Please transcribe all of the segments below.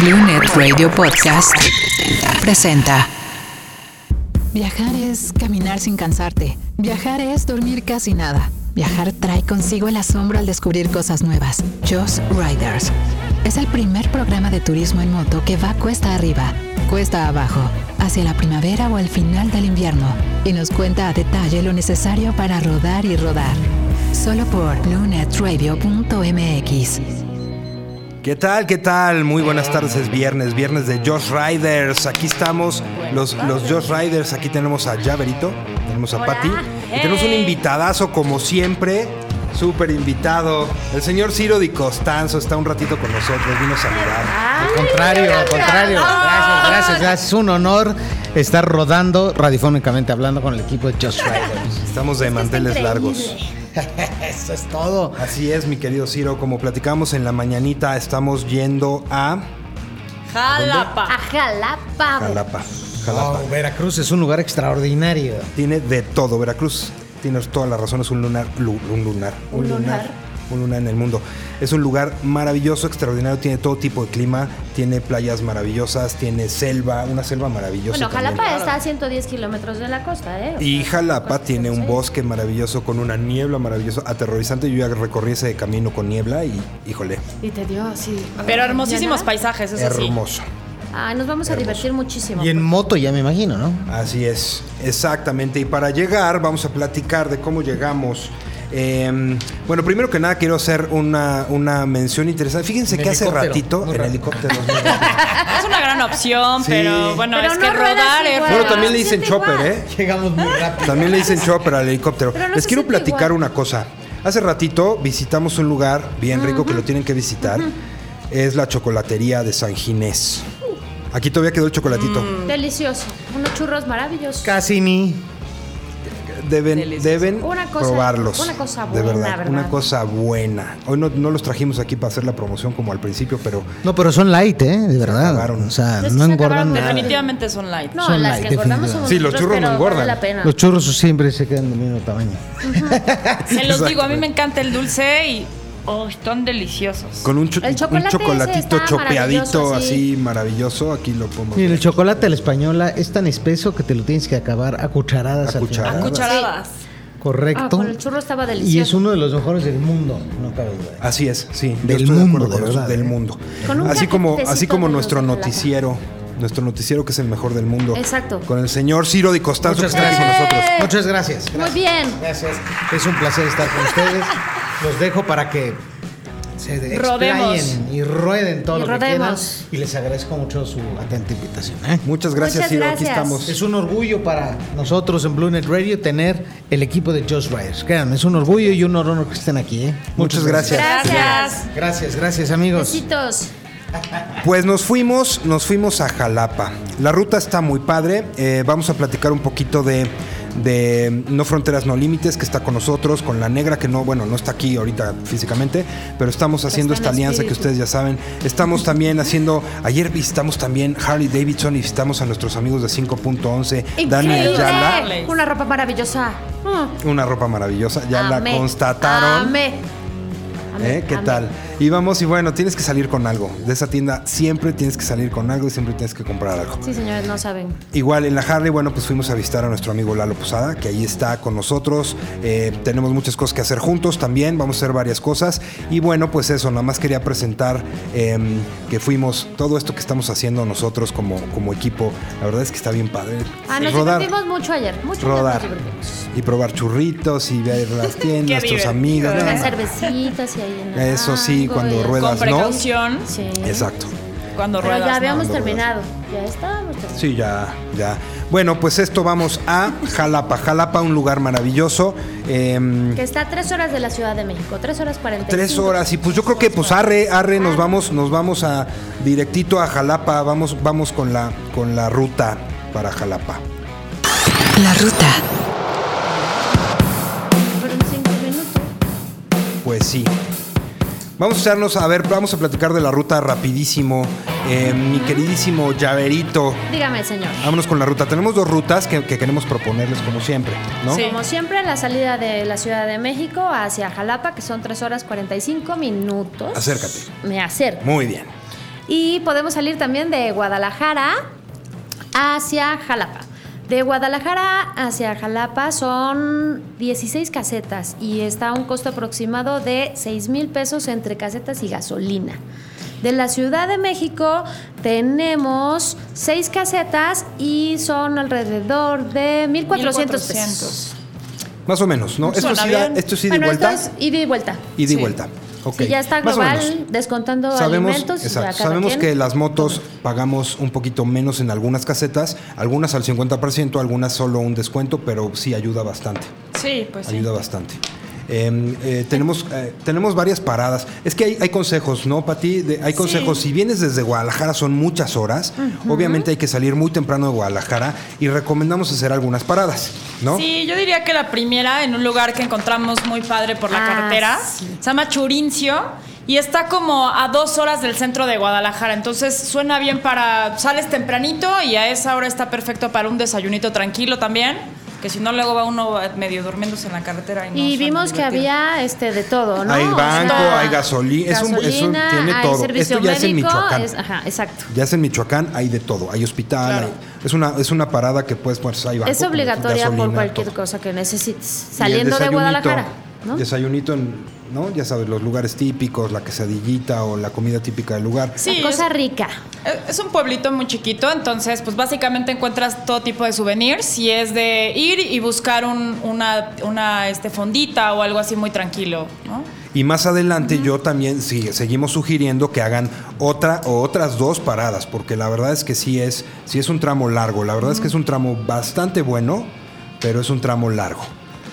Blue Net Radio Podcast presenta. Viajar es caminar sin cansarte. Viajar es dormir casi nada. Viajar trae consigo el asombro al descubrir cosas nuevas. Just Riders. Es el primer programa de turismo en moto que va cuesta arriba, cuesta abajo, hacia la primavera o el final del invierno y nos cuenta a detalle lo necesario para rodar y rodar. Solo por BlueNetRadio.mx. ¿Qué tal? ¿Qué tal? Muy buenas tardes, es viernes, viernes de Josh Riders. Aquí estamos, los, los Josh Riders. Aquí tenemos a Javerito, tenemos a Patti y tenemos un invitadazo como siempre, súper invitado. El señor Ciro Di Costanzo está un ratito con nosotros, vino a saludar. Al contrario, al contrario. Gracias, gracias, gracias. Es un honor estar rodando radiofónicamente hablando con el equipo de Just Riders. Estamos de manteles largos. Eso es todo. Así es, mi querido Ciro, como platicamos en la mañanita, estamos yendo a Jalapa. A Jalapa. Jalapa. Jalapa. Veracruz es un lugar extraordinario. Tiene de todo. Veracruz, tienes toda la razón, es un lunar. lu- un lunar. Un lunar. Un lunar en el mundo. Es un lugar maravilloso, extraordinario, tiene todo tipo de clima, tiene playas maravillosas, tiene selva, una selva maravillosa. Bueno, también. Jalapa está a 110 kilómetros de la costa, ¿eh? O Y sea, Jalapa pues, tiene un sí. bosque maravilloso con una niebla maravillosa, aterrorizante. Yo ya recorrí ese camino con niebla y, híjole, Y te dio así. Pero hermosísimos ¿Ya paisajes, eso sí. hermoso. Ay, nos vamos a divertir muchísimo. Y en moto ya me imagino, ¿no? Así es, exactamente. Y para llegar, vamos a platicar de cómo llegamos. Eh, bueno, primero que nada quiero hacer una, una mención interesante. Fíjense En que hace ratito rápido. helicóptero. Es una gran opción, Sí. pero bueno, Pero es no que rodar es bueno, también le dicen chopper, igual. ¿eh? Llegamos muy rápido. También le dicen chopper al helicóptero. No Les quiero platicar igual. una cosa. Hace ratito visitamos un lugar bien rico que lo tienen que visitar. Es la chocolatería de San Ginés. Aquí todavía quedó el chocolatito. Delicioso. Unos churros maravillosos. Casi ni. Deben, Delicioso. deben Una cosa- probarlos. una cosa de buena, verdad, ¿verdad? Una cosa buena. Hoy no, no los trajimos aquí para hacer la promoción como al principio, pero No, pero son light, ¿eh? De verdad. acabaron. O sea, Es que no se engordan nada. Definitivamente son light. No, Son las light, que engordamos somos Sí, los churros no engordan. Vale la pena. Los churros siempre se quedan del mismo tamaño. Se los digo, a mí me encanta el dulce y oh, están deliciosos. con un, cho- El un chocolate ese chocolatito chopeadito maravilloso, así sí. maravilloso, aquí lo podemos Mira, el chocolate a la española es tan espeso que te lo tienes que acabar a cucharadas A al cucharadas. Correcto. Ah, con el churro estaba delicioso. Y es uno de los mejores del mundo, no cabe duda. Así es, sí. Del de mundo, de verdad, del ¿eh? mundo. Con un Así como, así como de nuestro de noticiero, nuestro noticiero que es el mejor del mundo. Exacto. Con el señor Ciro Di Costanzo Muchas que está aquí con nosotros. Muchas gracias. Muy Gracias. bien. Gracias. Es un placer estar con ustedes. Los dejo para que se Rodemos. explayen y rueden todo Y lo que quieran. Y les agradezco mucho su atenta invitación. ¿eh? Muchas gracias, Muchas Ciro. Aquí estamos. Es un orgullo para nosotros en Blue Net Radio tener el equipo de Just Riders. Créanme, es un orgullo y un honor que estén aquí. ¿eh? Muchas gracias. Gracias. Gracias, gracias amigos. Besitos. Pues nos fuimos, nos fuimos a Jalapa. La ruta está muy padre. eh, vamos a platicar un poquito de, de No Fronteras No Límites, que está con nosotros, con la negra, que no, bueno, no está aquí ahorita físicamente, pero estamos haciendo esta alianza que ustedes ya saben. Estamos también haciendo, ayer visitamos también Harley Davidson y visitamos a nuestros amigos de 5.11, Dani. Ayala. Una ropa maravillosa. Mm. Una ropa maravillosa, ya Amé. la constataron. Amé. Amé, ¿Eh? ¿Qué tal? Y vamos y bueno, tienes que salir con algo. De esa tienda siempre tienes que salir con algo y siempre tienes que comprar algo. Sí, señores, no saben. Igual en la Harley, bueno, pues fuimos a visitar a nuestro amigo Lalo Posada, que ahí está con nosotros. Eh, tenemos muchas cosas que hacer juntos también, vamos a hacer varias cosas. Y bueno, pues eso, nada más quería presentar eh, que fuimos, todo esto que estamos haciendo nosotros como, como equipo, la verdad es que está bien padre. Ah, nos Rodar, divertimos mucho ayer. Mucho rodar. nos divertimos. Y probar churritos y ver las tiendas, nuestros amigos. Unas nada. cervecitas y ahí en el Eso sí, mango cuando y- ruedas, Con ¿no? precaución. Sí. Exacto. Cuando Pero ruedas. ya habíamos terminado. Ya estábamos terminados. Sí, ya, ya. Bueno, pues esto vamos a Jalapa. Jalapa, un lugar maravilloso. Em, Que está a tres horas de la Ciudad de México. Tres horas cuarenta y Tres horas y pues yo creo que pues arre, arre, nos vamos, nos vamos a directito a Jalapa, vamos, vamos con la con la ruta para Jalapa. La ruta. Fueron cinco minutos. Pues sí. Vamos a echarnos, a ver, vamos a platicar de la ruta rapidísimo. Eh, mi queridísimo Llaverito, Dígame, señor. vámonos con la ruta. Tenemos dos rutas que, que queremos proponerles como siempre, ¿no? Sí. Como siempre, la salida de la Ciudad de México hacia Jalapa, que son 3 horas 45 minutos. Acércate. Me acerco. Muy bien. Y podemos salir también de Guadalajara hacia Jalapa. De Guadalajara hacia Jalapa son 16 casetas y está a un costo aproximado de 6 mil pesos entre casetas y gasolina. De la Ciudad de México tenemos 6 casetas y son alrededor de 1.400 pesos. 1400. Más o menos, ¿no? Esto Suena sí, da- bien. esto sí de Bueno, vuelta. esto es ida y vuelta. Ida y Sí. vuelta. Ok. Si ya está global, descontando Sabemos, alimentos. exacto, sabemos quien. que las motos pagamos un poquito menos en algunas casetas, algunas al 50%, algunas solo un descuento, pero sí ayuda bastante. Sí, pues sí. Ayuda bastante. Eh, eh, tenemos, eh, tenemos varias paradas. Es que hay, hay consejos, ¿no, Pati? De- hay consejos. Si vienes desde Guadalajara son muchas horas. Obviamente hay que salir muy temprano de Guadalajara y recomendamos hacer algunas paradas, ¿no? Sí, yo diría que la primera en un lugar que encontramos muy padre por la Ah, carretera sí. se llama Churincio y está como a dos horas del centro de Guadalajara. Entonces suena bien para. Sales tempranito y a esa hora está perfecto para un desayunito tranquilo también. Que si no, luego va uno medio durmiéndose en la carretera. Y, no Y vimos que había este de todo, ¿no? Hay O banco, sea, hay gasolina, es un- tiene hay todo. servicio Esto ya es en médico, Michoacán. es- ajá, exacto. Ya es en Michoacán, hay de todo. Hay hospital, Claro. hay- es, una, es una parada que pues, pues hay banco, es obligatoria por gasolina, cualquier todo. cosa que necesites. Y el Saliendo de Guadalajara, ¿no? Desayunito en, ¿no? Ya sabes, los lugares típicos, la quesadillita o la comida típica del lugar. Sí, cosa es- rica. Es un pueblito muy chiquito, entonces pues básicamente encuentras todo tipo de souvenirs y es de ir y buscar un- una, una este, fondita o algo así muy tranquilo, ¿no? Y más adelante yo también sí, seguimos sugiriendo que hagan otra o otras dos paradas, porque la verdad es que sí es, sí es un tramo largo. La verdad es que es un tramo bastante bueno, pero es un tramo largo.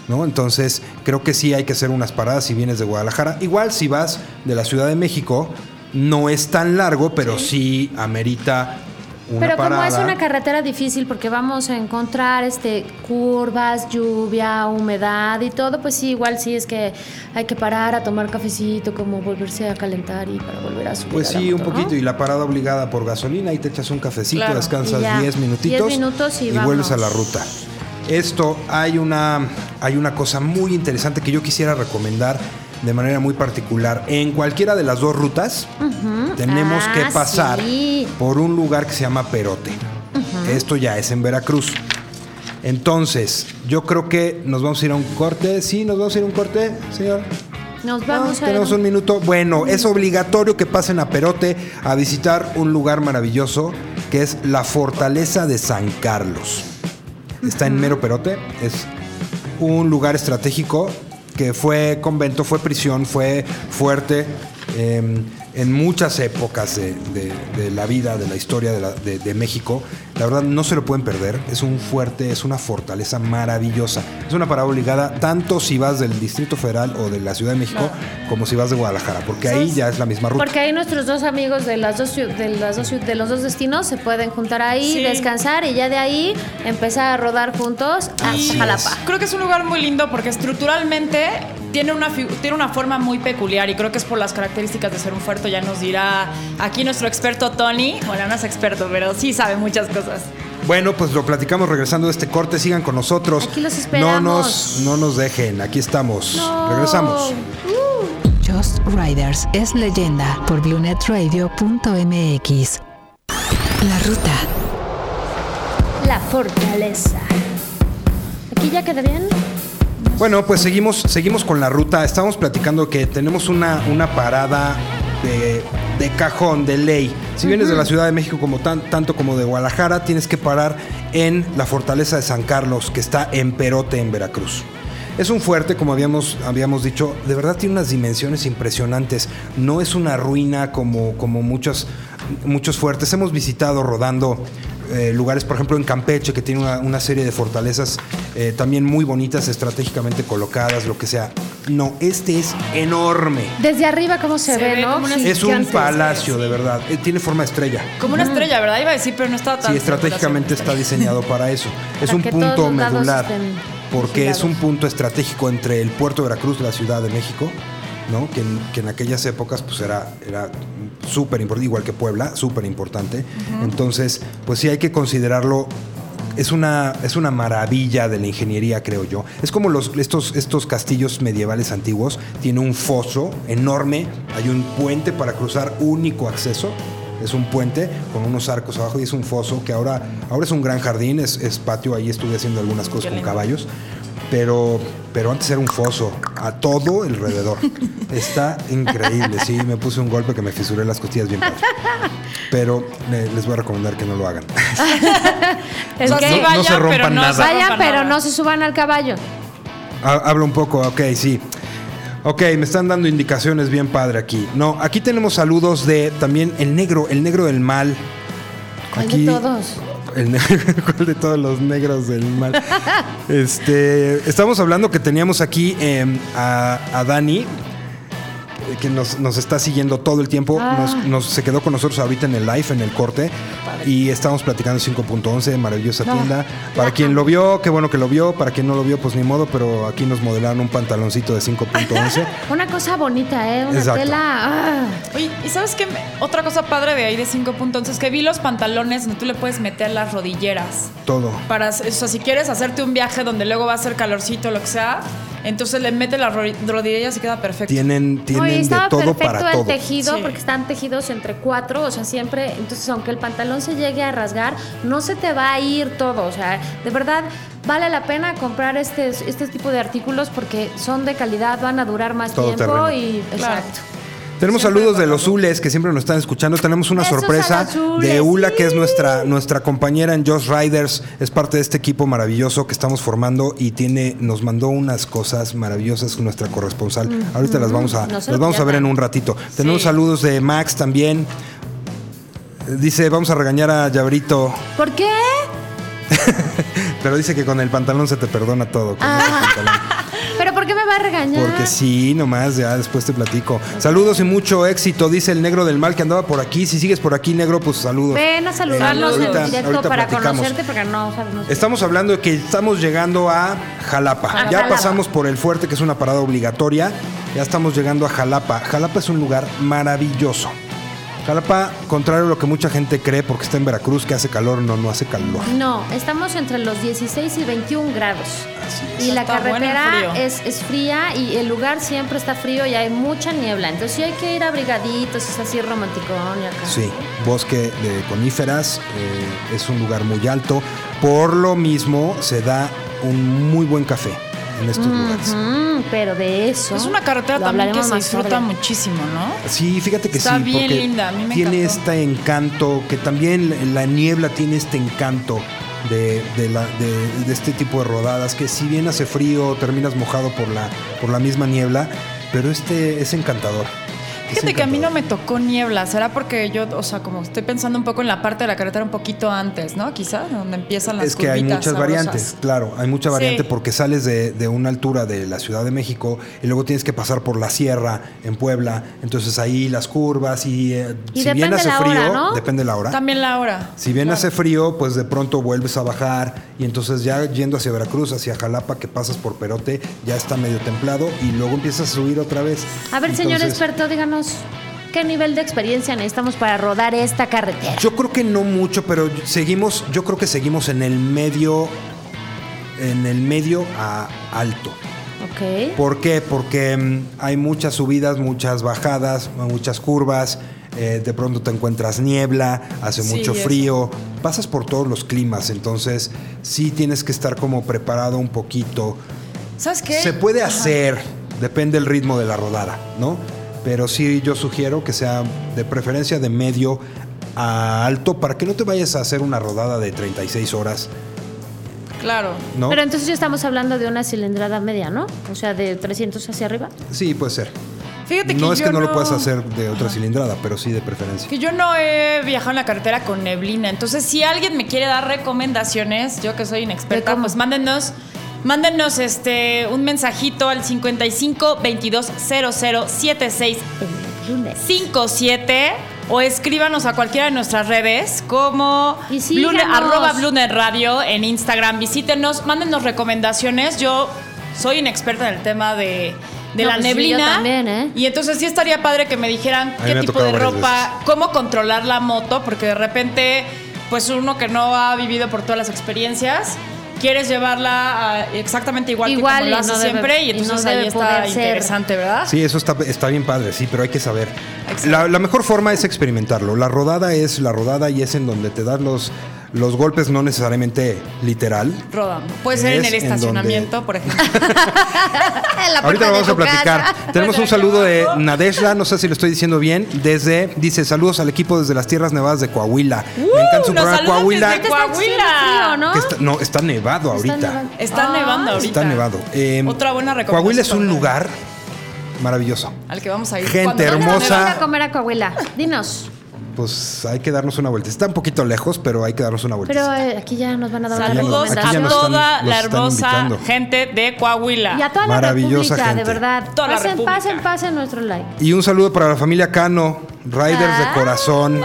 ¿No? Entonces, creo que sí hay que hacer unas paradas si vienes de Guadalajara. Igual si vas de la Ciudad de México, no es tan largo, pero sí, amerita una Pero como es una carretera difícil porque vamos a encontrar este curvas, lluvia, humedad y todo, pues sí, igual sí es que hay que parar a tomar cafecito, como volverse a calentar y para volver a subir. Pues sí, un poquito. Y la parada obligada por gasolina, ahí te echas un cafecito, Claro. descansas Y ya. 10 minutitos, 10 minutos y vuelves a la ruta. Esto hay una, hay una cosa muy interesante que yo quisiera recomendar de manera muy particular. En cualquiera de las dos rutas tenemos Ah, que pasar sí. por un lugar que se llama Perote. Esto ya es en Veracruz. Entonces, yo creo que nos vamos a ir a un corte. Sí, nos vamos a ir a un corte, señor. Nos vamos No, a tenemos un minuto. Bueno, es obligatorio que pasen a Perote a visitar un lugar maravilloso que es la Fortaleza de San Carlos. Está en Mero Perote. Es un lugar estratégico que fue convento, fue prisión, fue fuerte. eh, en muchas épocas de, de- de la vida, de la historia de, la- de- de México. La verdad, no se lo pueden perder. Es un fuerte, es una fortaleza maravillosa. Es una parada obligada tanto si vas del Distrito Federal o de la Ciudad de México como si vas de Guadalajara, porque ahí ya es la misma ruta. Porque ahí nuestros dos amigos de las dos de las dos ciu- de los dos destinos se pueden juntar ahí, Sí. descansar y ya de ahí empezar a rodar juntos Así Jalapa. Creo que es un lugar muy lindo porque estructuralmente tiene una, tiene una forma muy peculiar y creo que es por las características de ser un fuerte. Ya nos dirá aquí nuestro experto Tony. Bueno, no es experto, pero sí sabe muchas cosas. Bueno, pues lo platicamos regresando de este corte. Sigan con nosotros. Aquí los No esperamos. nos, no nos dejen. Aquí estamos. Regresamos. Just Riders es leyenda por BlueNetRadio.mx. La ruta. La fortaleza. ¿Aquí ya queda bien? Bueno, pues seguimos, seguimos con la ruta. Estamos platicando que tenemos una, una parada de, de cajón, de ley. Si vienes de la Ciudad de México como tan, tanto como de Guadalajara, tienes que parar en la fortaleza de San Carlos, que está en Perote, en Veracruz. Es un fuerte, como habíamos, habíamos dicho, de verdad tiene unas dimensiones impresionantes. No es una ruina como, como muchos, muchos fuertes. Hemos visitado rodando eh, lugares, por ejemplo, en Campeche, que tiene una, una serie de fortalezas eh, también muy bonitas, estratégicamente colocadas, lo que sea. No, este es enorme. Desde arriba cómo se, Se ve, ve ¿no? como una- Es un palacio, de verdad. Eh, Tiene forma de estrella. Como una estrella, ¿verdad? Iba a decir, pero no estaba tan Sí, estratégicamente está diseñado para eso. Es Para un punto medular. Porque es un punto estratégico entre el puerto de Veracruz y la Ciudad de México, ¿no? Que en, que en aquellas épocas pues era, era súper importante, igual que Puebla, súper importante. Entonces, pues sí hay que considerarlo. Es una, es una maravilla de la ingeniería, creo yo. Es como los, estos, estos castillos medievales antiguos. Tiene un foso enorme, hay un puente para cruzar, único acceso. es un puente con unos arcos abajo y es un foso que ahora, ahora es un gran jardín, es, es patio, ahí estuve haciendo algunas cosas con caballos. Pero, pero antes era un foso a todo alrededor. Está increíble, sí, me puse un golpe que me fisuré las costillas bien padre. Pero eh, les voy a recomendar que no lo hagan. Es O sea, que no vayan, se rompan pero no nada. vayan, pero no se suban al caballo. Ha- Habla un poco, ok, sí. Ok, me están dando indicaciones bien padre aquí. No, aquí tenemos saludos de también el negro, el negro del mal. ¿Cuál de todos? El negro, ¿cuál de todos los negros del mal? este, estamos hablando que teníamos aquí eh, a, a Dani, que nos, nos está siguiendo todo el tiempo. Ah. Nos, nos- se quedó con nosotros ahorita en el live, en el corte. Y estábamos platicando 5.11, maravillosa No, tienda. Para la quien lo vio, qué bueno que lo vio. Para quien no lo vio, pues ni modo, pero aquí nos modelaron un pantaloncito de 5.11. Una cosa bonita, ¿eh? Una Exacto. tela. ah. Oye, ¿y sabes qué? Otra cosa padre de ahí de 5 puntos es que vi los pantalones donde tú le puedes meter las rodilleras. todo. Para, o sea, si quieres hacerte un viaje donde luego va a ser calorcito o lo que sea, entonces le metes las ro- rodilleras y queda perfecto. Tienen, Oye, tienen de estaba todo perfecto para el todo. tejido Sí. porque están tejidos entre cuatro, o sea, siempre, entonces aunque el pantalón se llegue a rasgar, no se te va a ir todo, o sea, de verdad vale la pena comprar este, este tipo de artículos porque son de calidad, van a durar más Todo tiempo terreno. y Claro. exacto. Tenemos Siempre saludos de con los. Zules que siempre nos están escuchando. Tenemos una Besos sorpresa de Ula, sí. que es nuestra, nuestra compañera en Just Riders. Es parte de este equipo maravilloso que estamos formando y tiene, nos mandó unas cosas maravillosas nuestra corresponsal. Ahorita las vamos a, No las vamos a ver en un ratito. Tenemos saludos de Max también. Dice, vamos a regañar a Llaverito, ¿Por qué? pero dice que con el pantalón se te perdona todo. con ese pantalón. ¿Pero por qué me va a regañar? Porque sí, nomás, ya después te platico. Saludos y mucho éxito, dice el negro del mal que andaba por aquí. Si sigues por aquí, negro, pues saludos. Ven a saludarnos Eh, ahorita- en directo ahorita para platicamos. conocerte porque no sabemos. Estamos hablando de que estamos llegando a Jalapa. A ya Jalapa. pasamos por el fuerte, que es una parada obligatoria. Ya estamos llegando a Jalapa. Jalapa es un lugar maravilloso. Jalapa, contrario a lo que mucha gente cree, porque está en Veracruz, que hace calor, no, no hace calor. No, estamos entre los 16 y 21 grados. Así es. Y la Está carretera es, es fría y el lugar siempre está frío y hay mucha niebla. Entonces sí hay que ir abrigaditos, es así romanticón y acá. Sí, bosque de coníferas, eh, es un lugar muy alto. Por lo mismo, se da un muy buen café en estos lugares. Mm, pero de eso. Es una carretera también que hablaremos se más disfruta tarde. muchísimo, ¿no? Sí, fíjate que Está sí, bien porque linda, a mí me tiene encantó. este encanto, que también la- la niebla tiene este encanto de, de la- de- de este tipo de rodadas, que si bien hace frío, terminas mojado por la, por la misma niebla, pero este es encantador. Es Fíjate que a mí no me tocó niebla. ¿Será porque yo, o sea, como estoy pensando un poco en la parte de la carretera un poquito antes, ¿no? Quizá, donde empiezan las Es que hay muchas sabrosas. variantes, claro, hay mucha Sí. variante porque sales de, de una altura de la Ciudad de México y luego tienes que pasar por la sierra en Puebla, entonces ahí las curvas y, eh, Y si bien depende hace la frío, hora, ¿no? depende la hora. También la hora. Si bien Claro. hace frío, pues de pronto vuelves a bajar y entonces ya yendo hacia Veracruz, hacia Jalapa, que pasas por Perote, ya está medio templado y luego empiezas a subir otra vez. A ver, señor experto, díganos, ¿qué nivel de experiencia necesitamos para rodar esta carretera? Yo creo que no mucho, pero seguimos, yo creo que seguimos en el medio, en el medio a alto. Ok. ¿Por qué? Porque mm, hay muchas subidas, muchas bajadas, muchas curvas. eh, de pronto te encuentras niebla, hace Sí, mucho eso. frío, pasas por todos los climas, entonces sí tienes que estar como preparado un poquito. ¿Sabes qué? Se puede Ajá. hacer, depende del ritmo de la rodada, ¿no? Pero sí yo sugiero que sea de preferencia de medio a alto para que no te vayas a hacer una rodada de 36 horas, Claro. ¿no? Pero entonces ya estamos hablando de una cilindrada media, ¿no? O sea, de 300 hacia arriba. Sí, puede ser. Fíjate que No es que no, lo puedas hacer de otra cilindrada, pero sí de preferencia. Que yo no he viajado en la carretera con neblina. Entonces, si alguien me quiere dar recomendaciones, yo que soy ¿De inexperta, pues mándenos. Mándenos este un mensajito al 55 22 00 76 El lunes. 57 o escríbanos a cualquiera de nuestras redes como Y. Blune- arroba Blunet Radio en Instagram. Visítenos, mándenos recomendaciones. Yo soy inexperta en el tema de, de No, la pues sí, yo neblina. también, ¿eh? Y entonces sí estaría padre que me dijeran qué me tipo de ropa, cómo controlar la moto, porque de repente, pues uno que no ha vivido por todas las experiencias, quieres llevarla a- exactamente igual, Igual que como y lo haces no debe- siempre y y no entonces ahí está ser. interesante, ¿verdad? Sí, eso está, está bien padre, sí, pero hay que saber. La, la mejor forma es experimentarlo. La rodada es la rodada y es en donde te das los, los golpes, no necesariamente literal. Rodando. Puede ser en el en donde- estacionamiento, por ejemplo. En la Ahorita lo vamos a platicar. casa. Tenemos un saludo de Nadeshla, no sé si lo estoy diciendo bien, desde, dice, saludos al equipo desde las tierras nevadas de Coahuila. Me encanta su nos programa Coahuila. desde Coahuila. ¿no? que está- no, está nevado Está ahorita. nevando. Está nevando ahorita. Está nevado. Eh, Otra buena recomendación. Coahuila es un lugar maravilloso. Al que vamos a ir. Gente Cuando ¿Dónde venga vamos hermosa. ir a comer a Coahuila? Dinos. Pues hay que darnos una vuelta. Está un poquito lejos, pero hay que darnos una vuelta. Pero eh, aquí ya nos van a dar una Saludos a están- toda la hermosa gente de Coahuila. Y a toda la Maravillosa República, de gente. verdad. Toda la pasen, República. pasen, pasen nuestro like. Y un saludo para la familia Cano, Riders de Ah. corazón.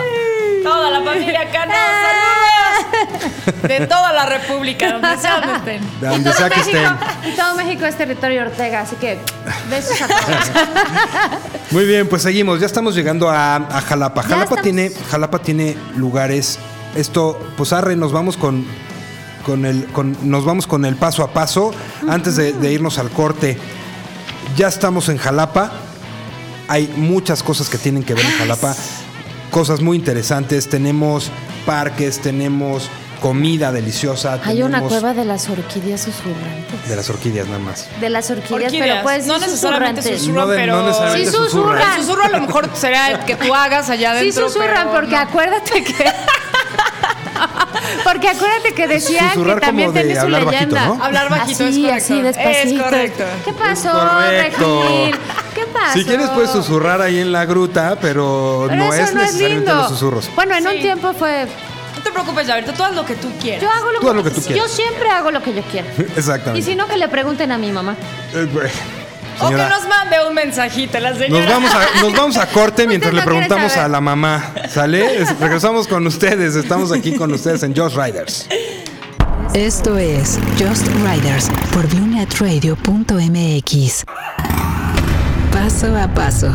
Toda la familia Cano, saludos. De toda la República, donde sea donde estén. De donde sea que estén. Y todo México es territorio Ortega, así que besos a todos. Muy bien, pues seguimos. Ya estamos llegando a, a Jalapa. Jalapa estamos. tiene, Jalapa tiene lugares. Esto, pues arre, nos vamos con, con el, con, nos vamos con el paso a paso. Antes de, de irnos al corte, ya estamos en Jalapa. Hay muchas cosas que tienen que ver en Jalapa. Cosas muy interesantes. Tenemos parques, tenemos comida deliciosa. Hay una cueva de las orquídeas susurrantes. de las orquídeas nada más. De las orquídeas, Orquídeas. pero pues no sí necesariamente susurran, No de- pero... no necesariamente Sí susurran. El susurro a lo mejor será el que tú hagas allá Sí adentro. susurran, pero porque no. acuérdate que... porque acuérdate que decían Susurrar que también como de tiene su hablar bajito, leyenda. ¿no? Hablar bajito así, es así, despacito. Es correcto. ¿Qué pasó, correcto. Regil? ¿Qué pasó? Si quieres puedes susurrar ahí en la gruta, pero, Pero no eso es no es necesariamente lindo. los susurros. Bueno, en un Sí. tiempo fue... No te preocupes, Javier, tú haz lo que tú quieras. Yo hago lo, Tú haz lo que tú Yo quieras. siempre hago lo que yo quiero. Y Exactamente. si no, que le pregunten a mi mamá. Eh, güey. O que Señora, nos mande un mensajito la señora. nos vamos a, nos vamos a corte mientras le no preguntamos saber. a la mamá. ¿Sale? Es- Regresamos con ustedes. Estamos aquí con ustedes en Just Riders. Esto es Just Riders por ViewNetRadio.mx. Paso a paso.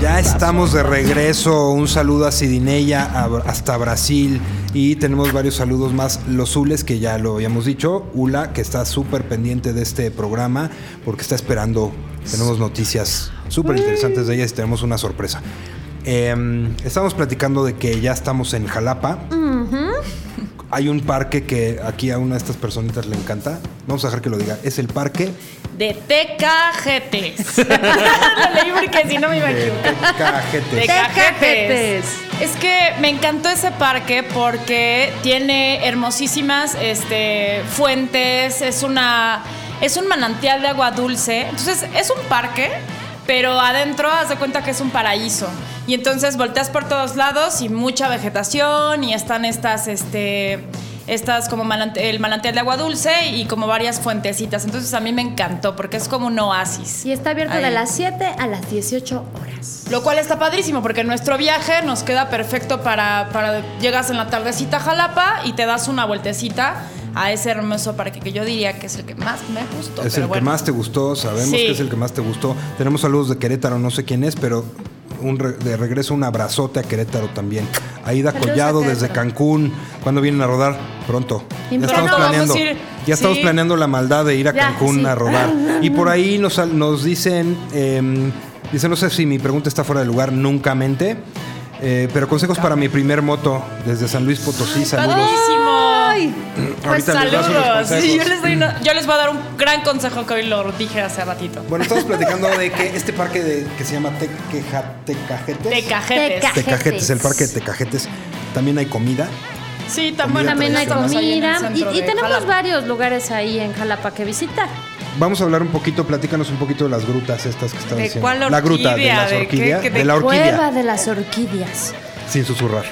Ya estamos de regreso. Un saludo a Sidineya a- hasta Brasil. Y tenemos varios saludos más. Los Zules, que ya lo habíamos dicho. Ula, que está súper pendiente de este programa porque está esperando. Tenemos noticias súper interesantes de ella y tenemos una sorpresa. Eh, estamos platicando de que ya estamos en Jalapa. Hay un parque que aquí a una de estas personitas le encanta. Vamos a dejar que lo diga. Es el parque De Tecajetes. lo leí porque si no me iba a de equivocar. Tecajetes. Tecajetes. Es que me encantó ese parque porque tiene hermosísimas este, fuentes, es una es un manantial de agua dulce. Entonces, es un parque, pero adentro haz de cuenta que es un paraíso. Y entonces volteas por todos lados y mucha vegetación y están estas este estas como el manantial de agua dulce y como varias fuentecitas. Entonces a mí me encantó porque es como un oasis. Y está abierto Ahí. de las 7 a las 18 horas. Lo cual está padrísimo porque nuestro viaje nos queda perfecto para, para llegas en la tardecita a Jalapa y te das una vueltecita a ese hermoso parque que yo diría que es el que más me gustó. Es pero el que más te gustó, sabemos Sí. que es el que más te gustó. Tenemos saludos de Querétaro, no sé quién es, pero un re- de regreso un abrazote a Querétaro también. Aida Saludos Collado a desde. Cancún. ¿Cuándo vienen a rodar? Pronto. Ya estamos planeando. Ya estamos planeando la maldad de ir a Ya, Cancún sí. a rodar. Y por ahí nos, nos dicen, eh, dicen, no sé si mi pregunta está fuera de lugar, nunca mente. eh, pero consejos para mi primer moto desde San Luis Potosí, saludos. Pues les das unos Saludos. Sí, yo, les doy una- yo les voy a dar un gran consejo que hoy lo dije hace ratito. Bueno, estamos platicando de que este parque de, que se llama Tequeja- Tecajetes. Tecajetes. Teca- Tecajetes, el parque de Tecajetes. También hay comida. Sí. También hay comida. Y, tenemos Jalapa. varios lugares ahí en Jalapa que visitar. Vamos a hablar un poquito, platícanos un poquito de las grutas estas que están ¿De diciendo. cuál La gruta de orquídea? las ¿De qué- orquídeas. De, de la orquídea. Cueva de las orquídeas. Sin susurrar.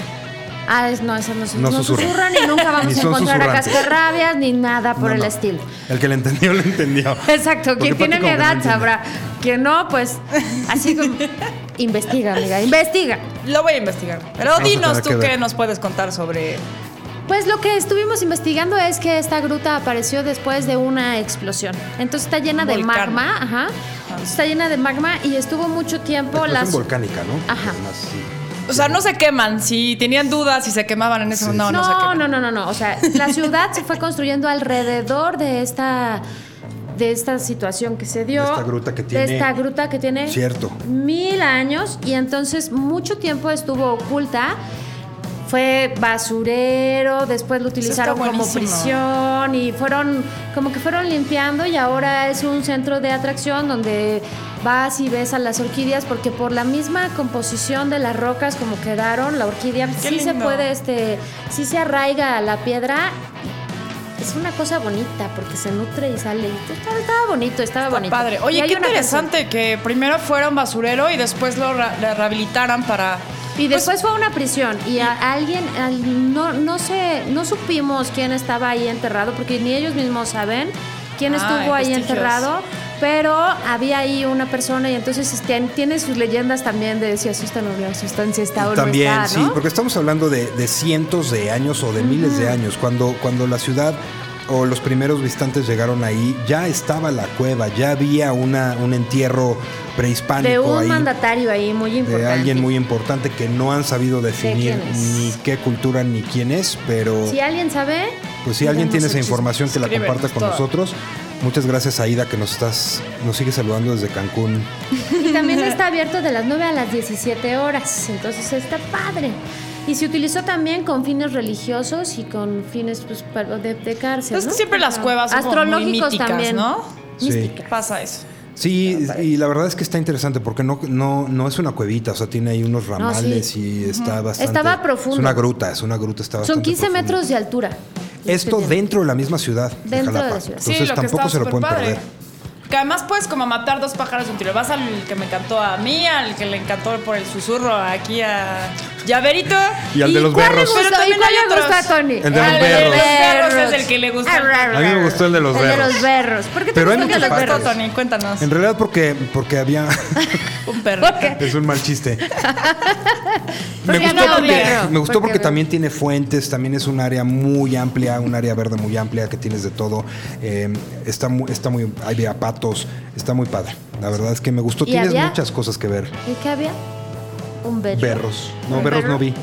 Ah, es- no, esas no, No no susurran. susurran y nunca vamos a encontrar a cascarrabias ni nada por No, el no. estilo. El que le entendió, le entendió. Exacto, quien tiene mi edad sabrá. Quien no, pues así como. investiga, amiga, investiga. Lo voy a investigar. Pero Vamos dinos tú qué nos puedes contar sobre. Pues lo que estuvimos investigando es que esta gruta apareció después de una explosión. Entonces está llena de Volcán. magma, ajá. Está llena de magma y estuvo mucho tiempo Explosión las volcánica, ¿no? Ajá. Además, sí. O sea, no se queman. Si tenían dudas si se quemaban en ese Sí. momento, no, no, se No, queman. no, no, no, no. O sea, la ciudad se fue construyendo alrededor de esta de esta situación que se dio. De esta gruta que De tiene- esta gruta que tiene Cierto. mil años y entonces mucho tiempo estuvo oculta. Fue basurero, después lo utilizaron como prisión y fueron como que fueron limpiando y ahora es un centro de atracción donde vas y ves a las orquídeas porque por la misma composición de las rocas como quedaron, la orquídea Qué sí se puede, este, sí se arraiga a la piedra. Es una cosa bonita porque se nutre y sale. y Estaba, estaba bonito, estaba Está bonito. padre. Oye, qué interesante que primero fuera un basurero y después lo le rehabilitaran para. Y Pues, después fue a una prisión y a alguien, al- no, no sé, no supimos quién estaba ahí enterrado porque ni ellos mismos saben quién Ah, estuvo ahí vestigios. enterrado, pero había ahí una persona y entonces este, tiene sus leyendas también de si asustan o no asustan, si está o También, no está, ¿no? sí, porque estamos hablando de, de cientos de años o de miles de años. Cuando, cuando la ciudad o los primeros visitantes llegaron ahí, ya estaba la cueva, ya había una, un entierro prehispánico de un ahí. mandatario ahí muy importante. de alguien muy importante que no han sabido definir ni qué cultura ni quién es, pero Si alguien sabe, pues si alguien tiene esa información que la comparta con todo. nosotros. Muchas gracias Aida que nos estás nos sigue saludando desde Cancún. Y también está abierto de las 9 a las 17 horas, entonces está padre. Y se utilizó también con fines religiosos y con fines pues, para- de, de cárcel. Es que ¿no? siempre las cuevas son muy míticas, también. ¿no? Sí. Pasa eso. Sí, y la verdad es que está interesante porque no, no, no es una cuevita, o sea, tiene ahí unos ramales sí. y está bastante. Estaba profundo. Es una gruta, es una gruta, está bastante Son 15 profundo. metros de altura. Esto Este dentro de la misma ciudad. Dentro de Jalapa. la ciudad. Sí, Entonces lo que tampoco se lo pueden superpadre. perder. Que además puedes como matar dos pájaros de un tiro. Vas al que me encantó a mí, al que le encantó por el susurro aquí a Llaverito. Y al de los berros. Pero también ¿Y cuál hay le otros. gusta a Tony? El de los berros. berros es el que le gusta. A mí me gustó el de los El de berros. los berros. ¿Por qué te Pero gustó el de los berros? Tony, cuéntanos. En realidad porque, porque había... Un perro. es un mal chiste. me gustó porque, me gustó Porque también tiene fuentes, también es un área muy amplia, un área verde muy amplia que tienes de todo. Eh, está muy, está muy, hay patos, está muy padre. La verdad es que me gustó. ¿Y Tienes había? muchas cosas que ver. ¿Y qué había? Un berro. Berros. No, ¿Un berros perro? no vi.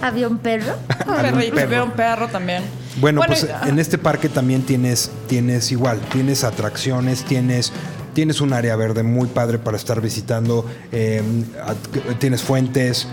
¿Había un perro? Un Algún perrito, perro. veo un perro también. Bueno, pues y- en este parque también tienes, tienes igual, tienes atracciones, tienes, tienes un área verde muy padre para estar visitando, eh, at- tienes fuentes.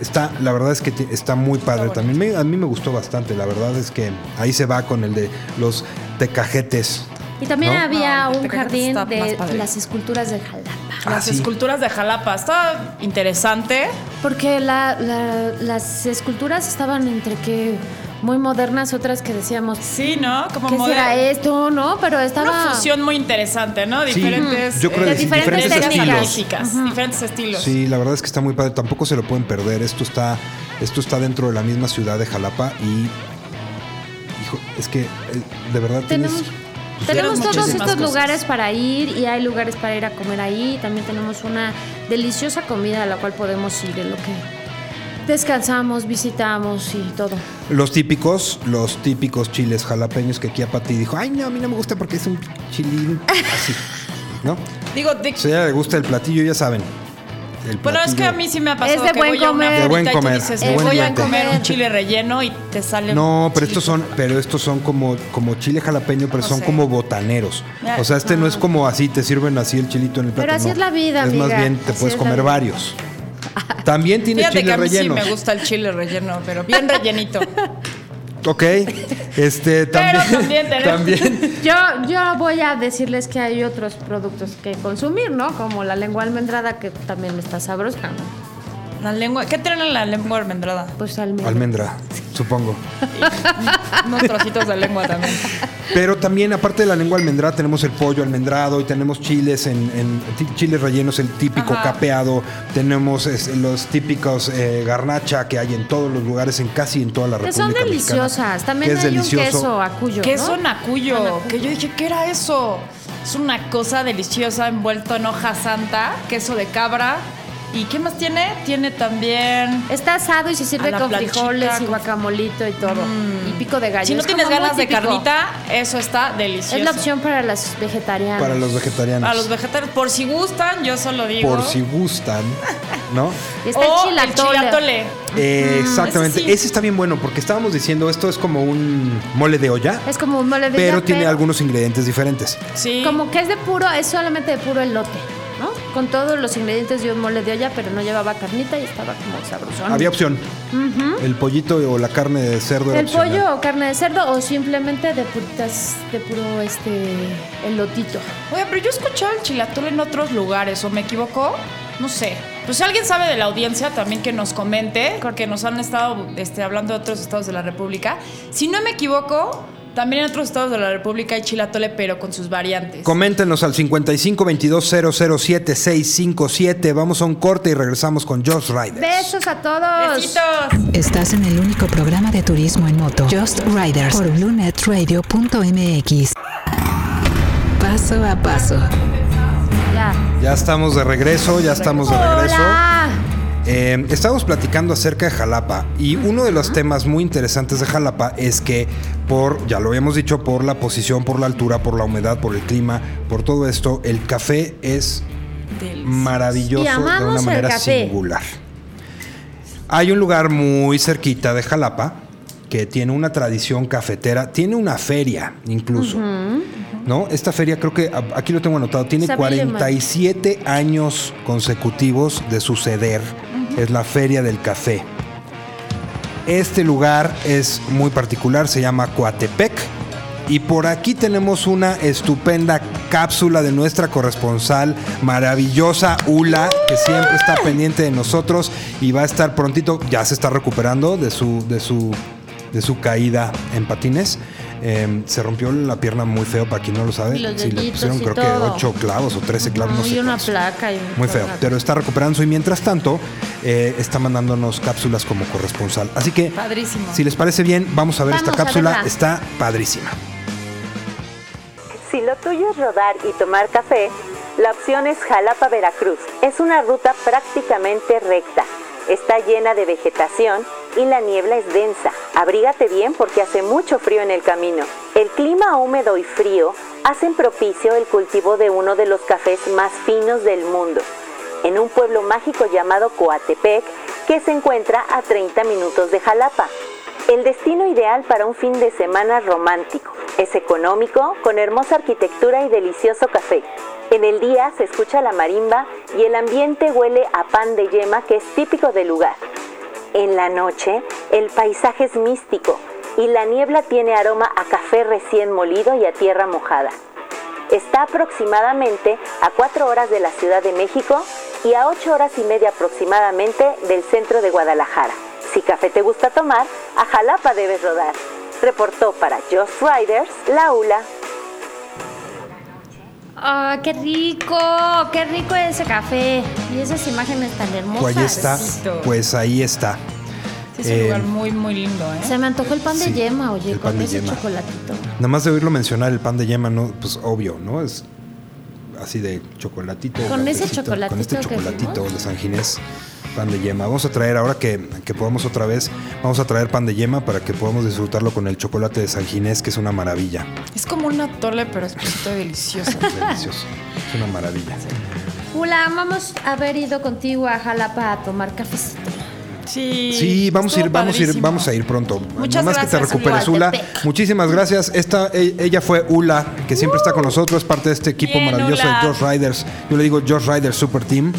Está, la verdad es que está muy padre también. Me- a mí me gustó bastante. La verdad es que ahí se va con el de los tecajetes. Y también ¿No? había No, un jardín de las esculturas de Jalapa. Ah, Las sí. esculturas de Jalapa. Está interesante. Porque la- la- las esculturas estaban entre que muy modernas, otras que decíamos, Sí, ¿no? Como ¿qué será esto? ¿No? Pero estaba... Una fusión muy interesante, ¿no? Sí, Diferentes. yo creo de que sí, diferentes diferentes técnicas. estilos. artísticas, Diferentes estilos. Sí, la verdad es que está muy padre. Tampoco se lo pueden perder. Esto está, esto está dentro de la misma ciudad de Jalapa y, hijo, es que eh, de verdad tienes. Tenemos, tenemos tienes todos estos cosas. lugares para ir y hay lugares para ir a comer ahí. También tenemos una deliciosa comida a la cual podemos ir en lo que descansamos, visitamos y todo. Los típicos, los típicos chiles jalapeños que aquí a Pati dijo, ay no, a mí no me gusta porque es un chilín así, ¿no? Digo, de- Si a ella le gusta el platillo, ya saben. El bueno, es que a mí sí me ha pasado Es de que buen voy a una comer. De buen fiesta y tú comer, dices, de buen voy a comer un chile relleno y te sale No, un pero estos son, pero estos son como, como chile jalapeño, pero son como botaneros. O sea, este no es como así, te sirven así el chilito en el plato. Pero así no. es la vida, Es más bien, te así puedes comer varios. También tiene Fíjate que chiles a mí sí rellenos. me gusta el chile relleno, pero bien rellenito. Ok. Este, Pero también. también tenemos- también. Yo, yo voy a decirles que hay otros productos que consumir, ¿no? Como la lengua almendrada, que también está sabrosa. La lengua, ¿qué tienen en la lengua almendrada? Pues almendra. Almendra, supongo. Unos trocitos de lengua también. Pero también, aparte de la lengua almendrada, tenemos el pollo almendrado y tenemos chiles en, en- chiles rellenos, el típico Ajá. capeado. Tenemos es, los típicos eh, garnacha que hay en todos los lugares, en casi en toda la Que República son Mexicana, deliciosas. También que es hay delicioso. un queso acuyo, Queso ¿no? nacuyo, que yo dije, ¿qué era eso? Es una cosa deliciosa envuelto en hoja santa, queso de cabra, ¿Y qué más tiene? Tiene también... Está asado y se sirve con planchita, frijoles y guacamolito y todo. Y pico de gallo. Si no Es tienes ganas de carnita, eso está delicioso. Es la opción para las vegetarianas. Para los vegetarianos. A los vegetarios, por si gustan, yo solo digo. Por si gustan, ¿no? Y está O el el chilatole. chilatole. Eh, exactamente. ese sí. Ese está bien bueno porque estábamos diciendo esto es como un mole de olla, Es como un mole de pero olla, tiene algunos ingredientes diferentes. Sí. Como que es de puro, es solamente de puro elote. Con todos los ingredientes de un mole de olla, pero no llevaba carnita y estaba como sabrosón. Había opción. El pollito o la carne de cerdo. era el opcional. pollo o carne de cerdo o simplemente de puritas, de puro este elotito. Oye, pero yo he escuchado el chilatole en otros lugares, ¿o me equivoco? No sé. Pues si alguien sabe de la audiencia también que nos comente, porque nos han estado este, hablando de otros estados de la República. Si no me equivoco, también en otros estados de la República hay chilatole, pero con sus variantes. Coméntenos al 55 22 007 657. Vamos a un corte y regresamos con Josh Ryder. Besos a todos. Besitos. Estás en el único programa de turismo en moto, Just Riders, por BlueNetRadio.mx. Paso a paso. Ya. Ya estamos de regreso, ya estamos de regreso. Hola. Eh, estábamos platicando acerca de Jalapa y uno de los temas muy interesantes de Jalapa es que por, ya lo habíamos dicho, por la posición, por la altura, por la humedad, por el clima, por todo esto, el café es maravilloso de una manera singular. Hay un lugar muy cerquita de Jalapa que tiene una tradición cafetera, tiene una feria incluso. ¿No? Esta feria creo que aquí lo tengo anotado, tiene Sabía, man. 47 años consecutivos de suceder. Es la Feria del Café. Este lugar es muy particular, se llama Coatepec. Y por aquí tenemos una estupenda cápsula de nuestra corresponsal, maravillosa Ula, que siempre está pendiente de nosotros y va a estar prontito, ya se está recuperando de su, de su, de su caída en patines. Eh, se rompió la pierna muy feo, para quien no lo sabe. Y los Sí, le pusieron y creo todo. que 8 clavos o 13 clavos, no sé y una cuántos. placa. Y Muy feo, pero está recuperándose y mientras tanto eh, está mandándonos cápsulas como corresponsal. Así que, Padrísimo. si les parece bien, vamos a ver Vamos esta cápsula. Está padrísima. Si lo tuyo es rodar y tomar café, la opción es Jalapa, Veracruz. Es una ruta prácticamente recta. Está llena de vegetación y la niebla es densa. Abrígate bien porque hace mucho frío en el camino. El clima húmedo y frío hacen propicio el cultivo de uno de los cafés más finos del mundo, en un pueblo mágico llamado Coatepec, que se encuentra a 30 minutos de Jalapa. El destino ideal para un fin de semana romántico. Es económico, con hermosa arquitectura y delicioso café. En el día se escucha la marimba y el ambiente huele a pan de yema que es típico del lugar. En la noche, el paisaje es místico y la niebla tiene aroma a café recién molido y a tierra mojada. Está aproximadamente a 4 horas de la Ciudad de México y a 8 horas y media aproximadamente del centro de Guadalajara. Si café te gusta tomar, a Jalapa debes rodar. Reportó para Just Riders, Laula. ¡Ah, qué rico! ¡Qué rico ese café! Y esas imágenes tan hermosas. Pues ahí está. Pues ahí está. Sí, es un Eh, lugar muy, muy lindo, ¿eh? Se me antojó el pan de Sí, yema, oye, el con pan de ese yema. chocolatito. Nada más de oírlo mencionar el pan de yema, no, pues obvio, ¿no? Es así de chocolatito. Con ese cafecito, Con este chocolatito que chocolatito de San Ginés, pan de yema. Vamos a traer, ahora que, que podamos otra vez, vamos a traer pan de yema para que podamos disfrutarlo con el chocolate de San Ginés, que es una maravilla. Es como una tole, pero es delicioso. Es delicioso. Es una maravilla. Ula, vamos a haber ido contigo a Jalapa a tomar cafecito. Sí. Sí, vamos a ir, vamos a ir, vamos a ir pronto. Muchas Nada más que te gracias, recuperes, Ula. Ula. Muchísimas gracias. Esta, e- ella fue Ula, que siempre está con nosotros, es parte de este equipo Bien, maravilloso Ula. de Josh Riders. Yo le digo Josh Riders Super Team.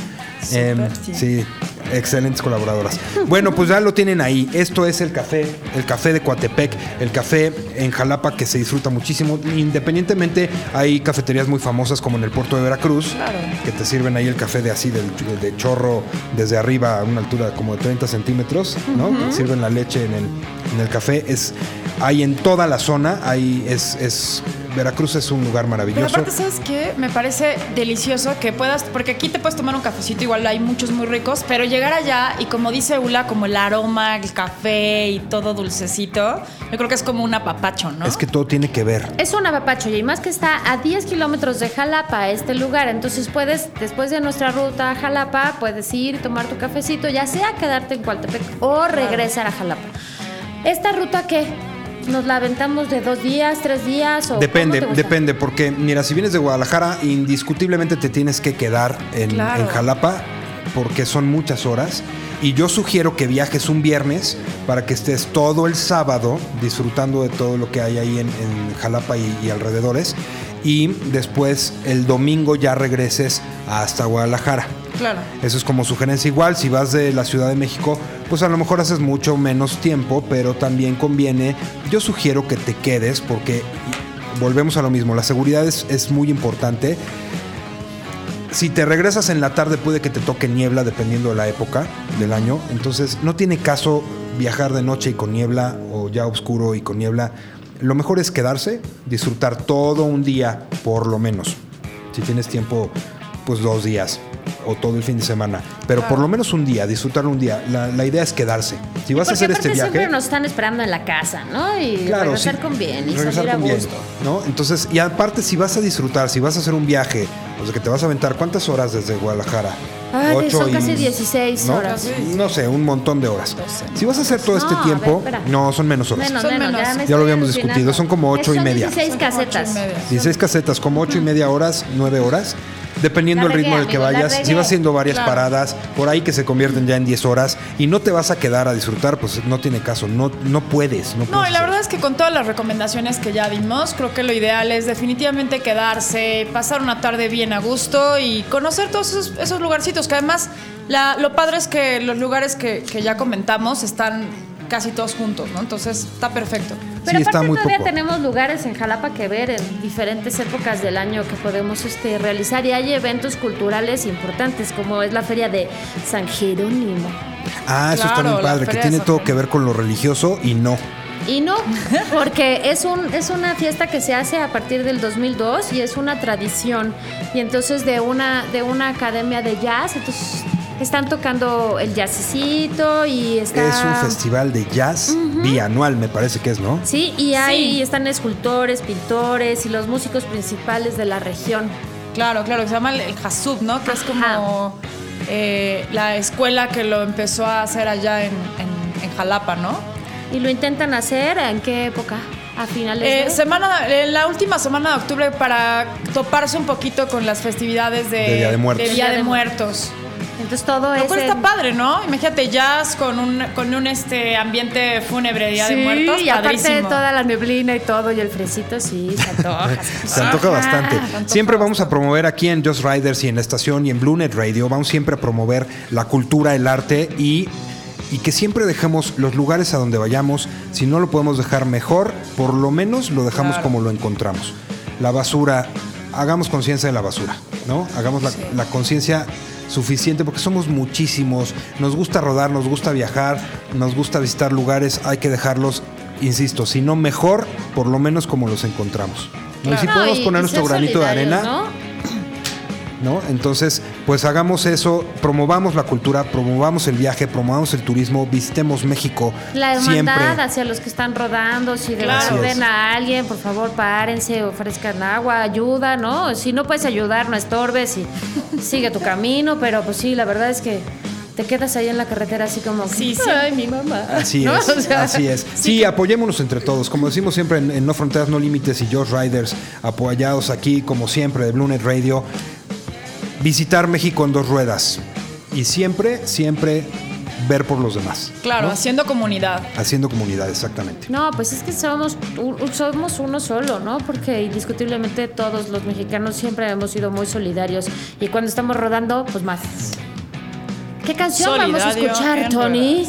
Em, Team. Sí, excelentes colaboradoras. Bueno, pues ya lo tienen ahí. Esto es el café, el café de Coatepec, el café en Jalapa que se disfruta muchísimo. Independientemente, hay cafeterías muy famosas como en el puerto de Veracruz, Claro. que te sirven ahí el café de así, del, de chorro desde arriba a una altura como de 30 centímetros, ¿no? Sirven la leche en el, en el café. Es, hay en toda la zona, hay, es, es Veracruz es un lugar Pero maravilloso. aparte, ¿sabes qué? Me parece delicioso que puedas, porque aquí te puedes tomar un cafecito, igual hay muchos muy ricos, pero llegar allá y como dice Ula, como el aroma, el café y todo dulcecito, yo creo que es como un apapacho, ¿no? Es que todo tiene que ver. Es un apapacho y más que está a 10 kilómetros de Jalapa, este lugar. Entonces puedes, después de nuestra ruta a Jalapa, puedes ir, tomar tu cafecito, ya sea quedarte en Coatepec o regresar a Jalapa. ¿Esta ruta qué? ¿Nos la aventamos de dos días, tres días? O Depende, depende, porque mira, si vienes de Guadalajara, indiscutiblemente te tienes que quedar en, Claro. en Jalapa, porque son muchas horas. Y yo sugiero que viajes un viernes para que estés todo el sábado disfrutando de todo lo que hay ahí en, en Jalapa y, y alrededores. Y después el domingo ya regreses hasta Guadalajara. Claro. Eso es como sugerencia. Igual, si vas de la Ciudad de México, pues a lo mejor haces mucho menos tiempo, pero también conviene. Yo sugiero que te quedes porque volvemos a lo mismo. La seguridad es, es muy importante. Si te regresas en la tarde, puede que te toque niebla dependiendo de la época del año. Entonces, no tiene caso viajar de noche y con niebla o ya oscuro y con niebla. Lo mejor es quedarse, disfrutar todo un día, por lo menos. Si tienes tiempo, pues dos días o todo el fin de semana. Pero por lo menos un día, disfrutar un día. La, la idea es quedarse. Si vas a hacer este viaje. siempre nos están esperando en la casa, ¿no? Y regresar sí. con bien y Regresar salir a con bien, gusto. ¿no? Entonces, y aparte, si vas a disfrutar, si vas a hacer un viaje, o sea, que te vas a aventar, ¿cuántas horas desde Guadalajara? Ay, Ocho son y- casi 16 ¿no? horas. No sé, un montón de horas. Si vas a hacer todo este No, a tiempo, ver, no, son menos horas. Menos, Son menos, menos. ya, me Ya lo habíamos discutido, son como ocho y Son media. 16 Son como ocho y casetas. media. 16 casetas, como ocho y media horas, nueve horas. Dependiendo del ritmo del que vayas, si vas haciendo varias Claro. paradas, por ahí que se convierten ya en 10 horas y no te vas a quedar a disfrutar, pues no tiene caso, no, no puedes. No, No, puedes y la verdad es que con todas las recomendaciones que ya dimos, creo que lo ideal es definitivamente quedarse, pasar una tarde bien a gusto y conocer todos esos, esos lugarcitos, que además la- lo padre es que los lugares que, que ya comentamos están casi todos juntos, ¿no? Entonces está perfecto. Pero Sí, está aparte muy todavía poco. tenemos lugares en Jalapa que ver en diferentes épocas del año que podemos este, realizar y hay eventos culturales importantes como es la feria de San Jerónimo. Ah, eso está Claro, la padre, que tiene todo que ver con lo religioso y no. Y no, porque es, un, es una fiesta que se hace a partir del 2002 y es una tradición. Y entonces de una, de una academia de jazz, entonces están tocando el jazzcito y está... Es un festival de jazz bianual, me parece que es, ¿no? Sí, y ahí Sí. están escultores, pintores y los músicos principales de la región. Claro, claro, que se llama el, el Hasub, ¿no? Que es como eh, la escuela que lo empezó a hacer allá en, en- en Jalapa, ¿no? ¿Y lo intentan hacer en qué época? ¿A finales Eh, de...? semana, eh, la última semana de octubre para toparse un poquito con las festividades de, De Día de Muertos. Día de Muertos. Entonces todo Lo es... cual en- está padre, ¿no? Imagínate jazz con un, con un este ambiente fúnebre de Día de Sí, Muertos. y aparte de toda la neblina y todo y el fresito, sí, se antoja. Se antoja bastante. Siempre vamos a promover aquí en Just Riders y en la estación y en Blue Net Radio, vamos siempre a promover la cultura, el arte y, y que siempre dejemos los lugares a donde vayamos. Si no lo podemos dejar mejor, por lo menos lo dejamos Claro. como lo encontramos. La basura, hagamos conciencia de la basura, ¿no? Hagamos la, la conciencia suficiente porque somos muchísimos. Nos gusta rodar, nos gusta viajar, nos gusta visitar lugares, hay que dejarlos, insisto, si no mejor, por lo menos como los encontramos. ¿no? Y si No, podemos y- poner y nuestro granito de arena, ¿no? ¿no? Entonces, pues hagamos eso, promovamos la cultura, promovamos el viaje, promovamos el turismo, visitemos México La hermandad siempre. hacia los que están rodando, si de Claro. verdad ven a alguien, por favor, párense, ofrezcan agua, ayuda, ¿no? Si no puedes ayudar, no estorbes y sigue tu camino, pero pues sí, la verdad es que te quedas ahí en la carretera así como, Sí, sí. ay, mi mamá. Así ¿No? es, O sea, así es. Sí, apoyémonos entre todos. Como decimos siempre en, en No Fronteras, No Límites y Josh Riders, apoyados aquí, como siempre, de Blue Net Radio. Visitar México en dos ruedas. Y siempre, siempre ver por los demás. Claro, ¿no? haciendo comunidad. Haciendo comunidad, exactamente. No, pues es que somos, somos uno solo, ¿no? Porque indiscutiblemente todos los mexicanos siempre hemos sido muy solidarios y cuando estamos rodando, pues más. ¿Qué canción vamos a escuchar, Tony?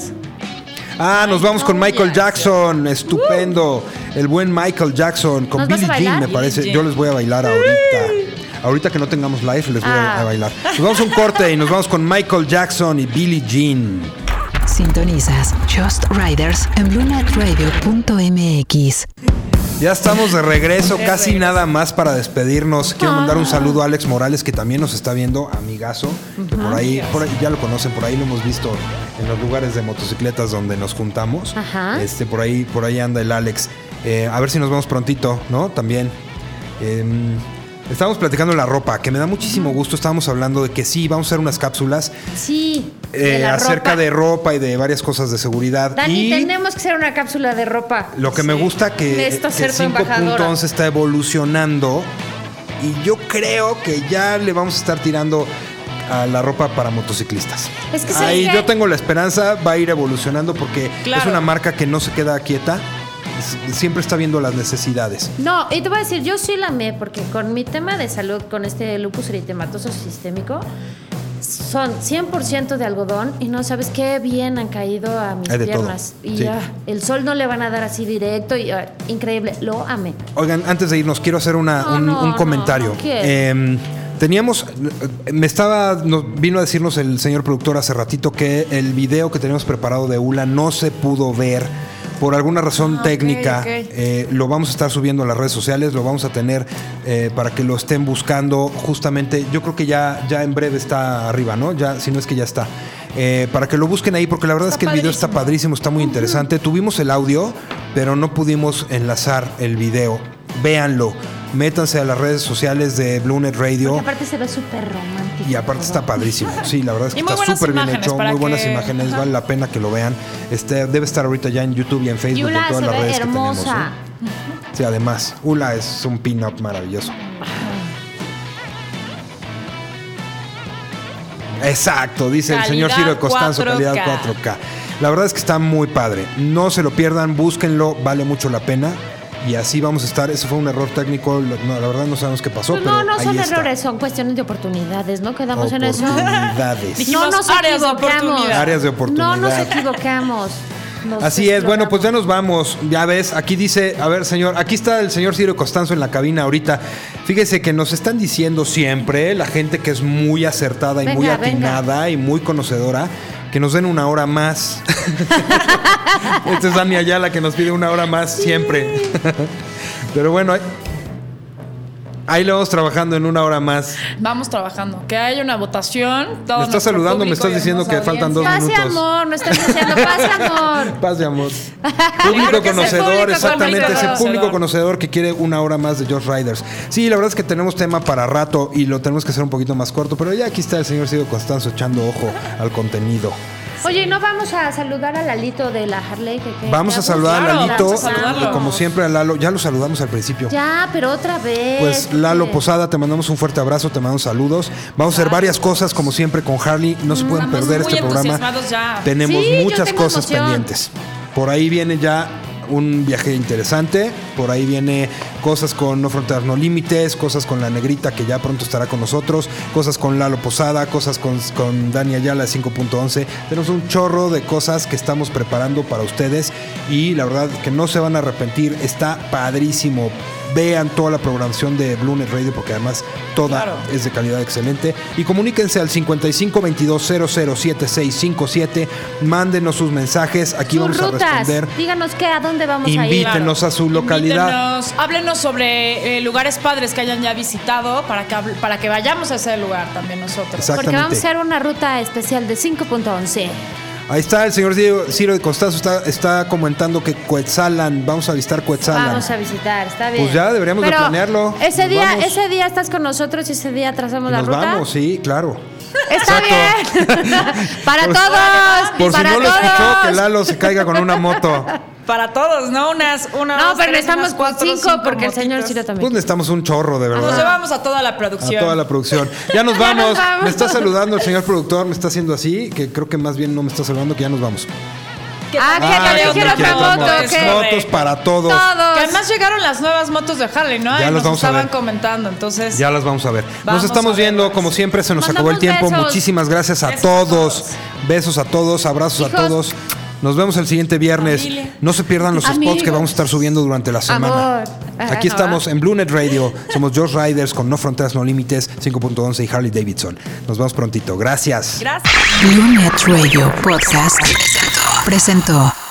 Ah, nos vamos con Michael Jackson, estupendo. Uh. El buen Michael Jackson con ¿Nos vas Billie Jean, me parece. Yo les voy a bailar ahorita. Ahorita que no tengamos live, les voy a- Ah. a bailar. Nos vamos a un corte y nos vamos con Michael Jackson y Billie Jean. Sintonizas Just Riders en BlueNetRadio.mx. Ya estamos de regreso, casi nada más para despedirnos. Quiero mandar un saludo a Alex Morales, que también nos está viendo, amigazo. Que por ahí, por ahí, ya lo conocen, por ahí lo hemos visto en los lugares de motocicletas donde nos juntamos. Ajá. Este, por ahí, por ahí anda el Alex. Eh, a ver si nos vemos prontito, ¿no? También. Em, Estábamos platicando de la ropa, que me da muchísimo gusto. Estábamos hablando de que sí, vamos a hacer unas cápsulas Sí. eh, la acerca ropa. de ropa y de varias cosas de seguridad. Dani, y tenemos que hacer una cápsula de ropa. lo que me gusta que, que ser tu embajadora. 5.11 está evolucionando y yo creo que ya le vamos a estar tirando a la ropa para motociclistas. Es que ¿sabes Ahí yo tengo la esperanza, va a ir evolucionando porque Claro. es una marca que no se queda quieta, siempre está viendo las necesidades. No, y te voy a decir, yo sí la amé porque con mi tema de salud, con este lupus eritematoso sistémico, son 100% de algodón y no sabes qué bien han caído a mis todo, piernas. Y sí. ah, el sol no le van a dar así directo y ah, increíble, lo amé. Oigan, antes de irnos, quiero hacer una- No, un, no, un no, comentario. no. Em, teníamos, me estaba, vino a decirnos el señor productor hace ratito que el video que teníamos preparado de ULA no se pudo ver. Por alguna razón Ah, técnica, eh, lo vamos a estar subiendo a las redes sociales, lo vamos a tener eh, para que lo estén buscando. Justamente, yo creo que ya, ya en breve está arriba, ¿no? Ya, si no es que ya está. Eh, para que lo busquen ahí, porque la verdad es que el video está padrísimo. padrísimo, está muy interesante. Tuvimos el audio, pero no pudimos enlazar el video. Véanlo, métanse a las redes sociales de Bluenet Radio. Porque aparte se ve súper romántico. Y aparte está padrísimo. Sí, la verdad es que está súper bien hecho, muy buenas que- imágenes, Ajá. vale la pena que lo vean. Este debe estar ahorita ya en YouTube y en Facebook Yula en todas se las ve redes que tenemos. ¿eh? Sí, además, Ula es un pin-up maravilloso. Exacto, dice el señor Ciro de Costanzo, 4K. calidad 4K. La verdad es que está muy padre. No se lo pierdan, búsquenlo, vale mucho la pena. Y así vamos a estar. Ese fue un error técnico. no, la verdad no sabemos qué pasó. Pues pero no, no ahí son está. errores, son cuestiones de oportunidades, ¿no? Quedamos en eso. Oportunidades. Dijimos no nos áreas de equivocamos. oportunidad. Áreas de oportunidad. No nos equivocamos. Nos Así es, bueno, pues ya nos vamos. Ya ves, aquí dice, a ver, señor, aquí está el señor Ciro Costanzo en la cabina ahorita. Fíjese que nos están diciendo siempre, la gente que es muy acertada y Venga, muy venga. atinada y muy conocedora, que nos den una hora más. Esta es Dani Ayala que nos pide una hora más siempre. Pero bueno, ahí, lo vamos trabajando en una hora más. Vamos trabajando. Que haya una votación. todo Me estás saludando, me estás y diciendo que faltan dos. Paz y minutos. amor, no estás diciendo paz y amor. Paz de amor. Público conocedor, público exactamente, ese conocedor. público conocedor que quiere una hora más de Josh Riders. Sí, la verdad es que tenemos tema para rato y lo tenemos que hacer un poquito más corto, pero ya aquí está el señor Ciro Constanzo echando ojo al contenido. Oye, ¿no vamos a saludar a Lalito de la Harley? que- que- Vamos a saludar claro, a Lalito, vamos a saludarlo. como siempre a Lalo, ya lo saludamos al principio. Ya, pero otra vez. Pues Lalo Posada, te mandamos un fuerte abrazo, te mandamos saludos. Vamos a hacer varias cosas como siempre con Harley. No se pueden Estamos perder muy este programa. ya. Tenemos Sí, muchas cosas emoción. pendientes. Por ahí viene ya un viaje interesante. Por ahí viene cosas con No Fronteras No Límites, cosas con la Negrita que ya pronto estará con nosotros, cosas con Lalo Posada, cosas con, con Dani Ayala de 5.11. Tenemos un chorro de cosas que estamos preparando para ustedes y la verdad que no se van a arrepentir. Está padrísimo. Vean toda la programación de Bluenet Radio porque además toda Claro. es de calidad excelente. Y comuníquense al 55 22 007657. Mándenos sus mensajes. Aquí Sus vamos a responder. Díganos qué, a dónde vamos a ir. Invítenos a su localidad. Invítenos, háblenos sobre eh, lugares padres que hayan ya visitado para que, hable- para que vayamos a ese lugar también nosotros. Porque vamos a hacer una ruta especial de 5.11. Ahí está el señor Ciro, Ciro de Constanzo. Está, está comentando que Coetzalan. Vamos a visitar Coetzalan. Vamos a visitar, está bien. Pues ya deberíamos de planearlo. Ese Nos día, vamos. ese día estás con nosotros y ese día trazamos la Nos ruta. vamos, sí, claro. Está bien. para Por- todos. Por si para no lo todos. escuchó, que Lalo se caiga con una moto. Para todos, ¿no? Unas, una, No, dos, pero unas con cuatro, cinco porque el señor. Ciro Pues también. necesitamos un chorro, de Nos verdad. llevamos a toda la A producción. toda la producción. Ya nos Ya nos vamos. vamos. Me está saludando el señor productor, me está haciendo así, que creo que más bien no me está saludando, que ya nos vamos. Ah, que Ah, que quiero aquí otra moto. Motos para todos. Que Todos. además llegaron las nuevas motos de Harley, ¿no? Ya nos vamos a estaban ver. comentando, entonces. Ya las vamos a ver. Vamos nos estamos a viendo, como siempre, se nos acabó el tiempo. besos. Muchísimas gracias a Besos a todos. todos. Besos a todos, abrazos a todos. Nos vemos el siguiente viernes. Familia. No se pierdan los spots que vamos a estar subiendo durante la semana. Amor. Aquí estamos en Bluenet Radio. Somos Josh Riders con No Fronteras No Límites, 5.11 y Harley Davidson. Nos vemos prontito. Gracias. Gracias. Bluenet Radio Podcast presentó.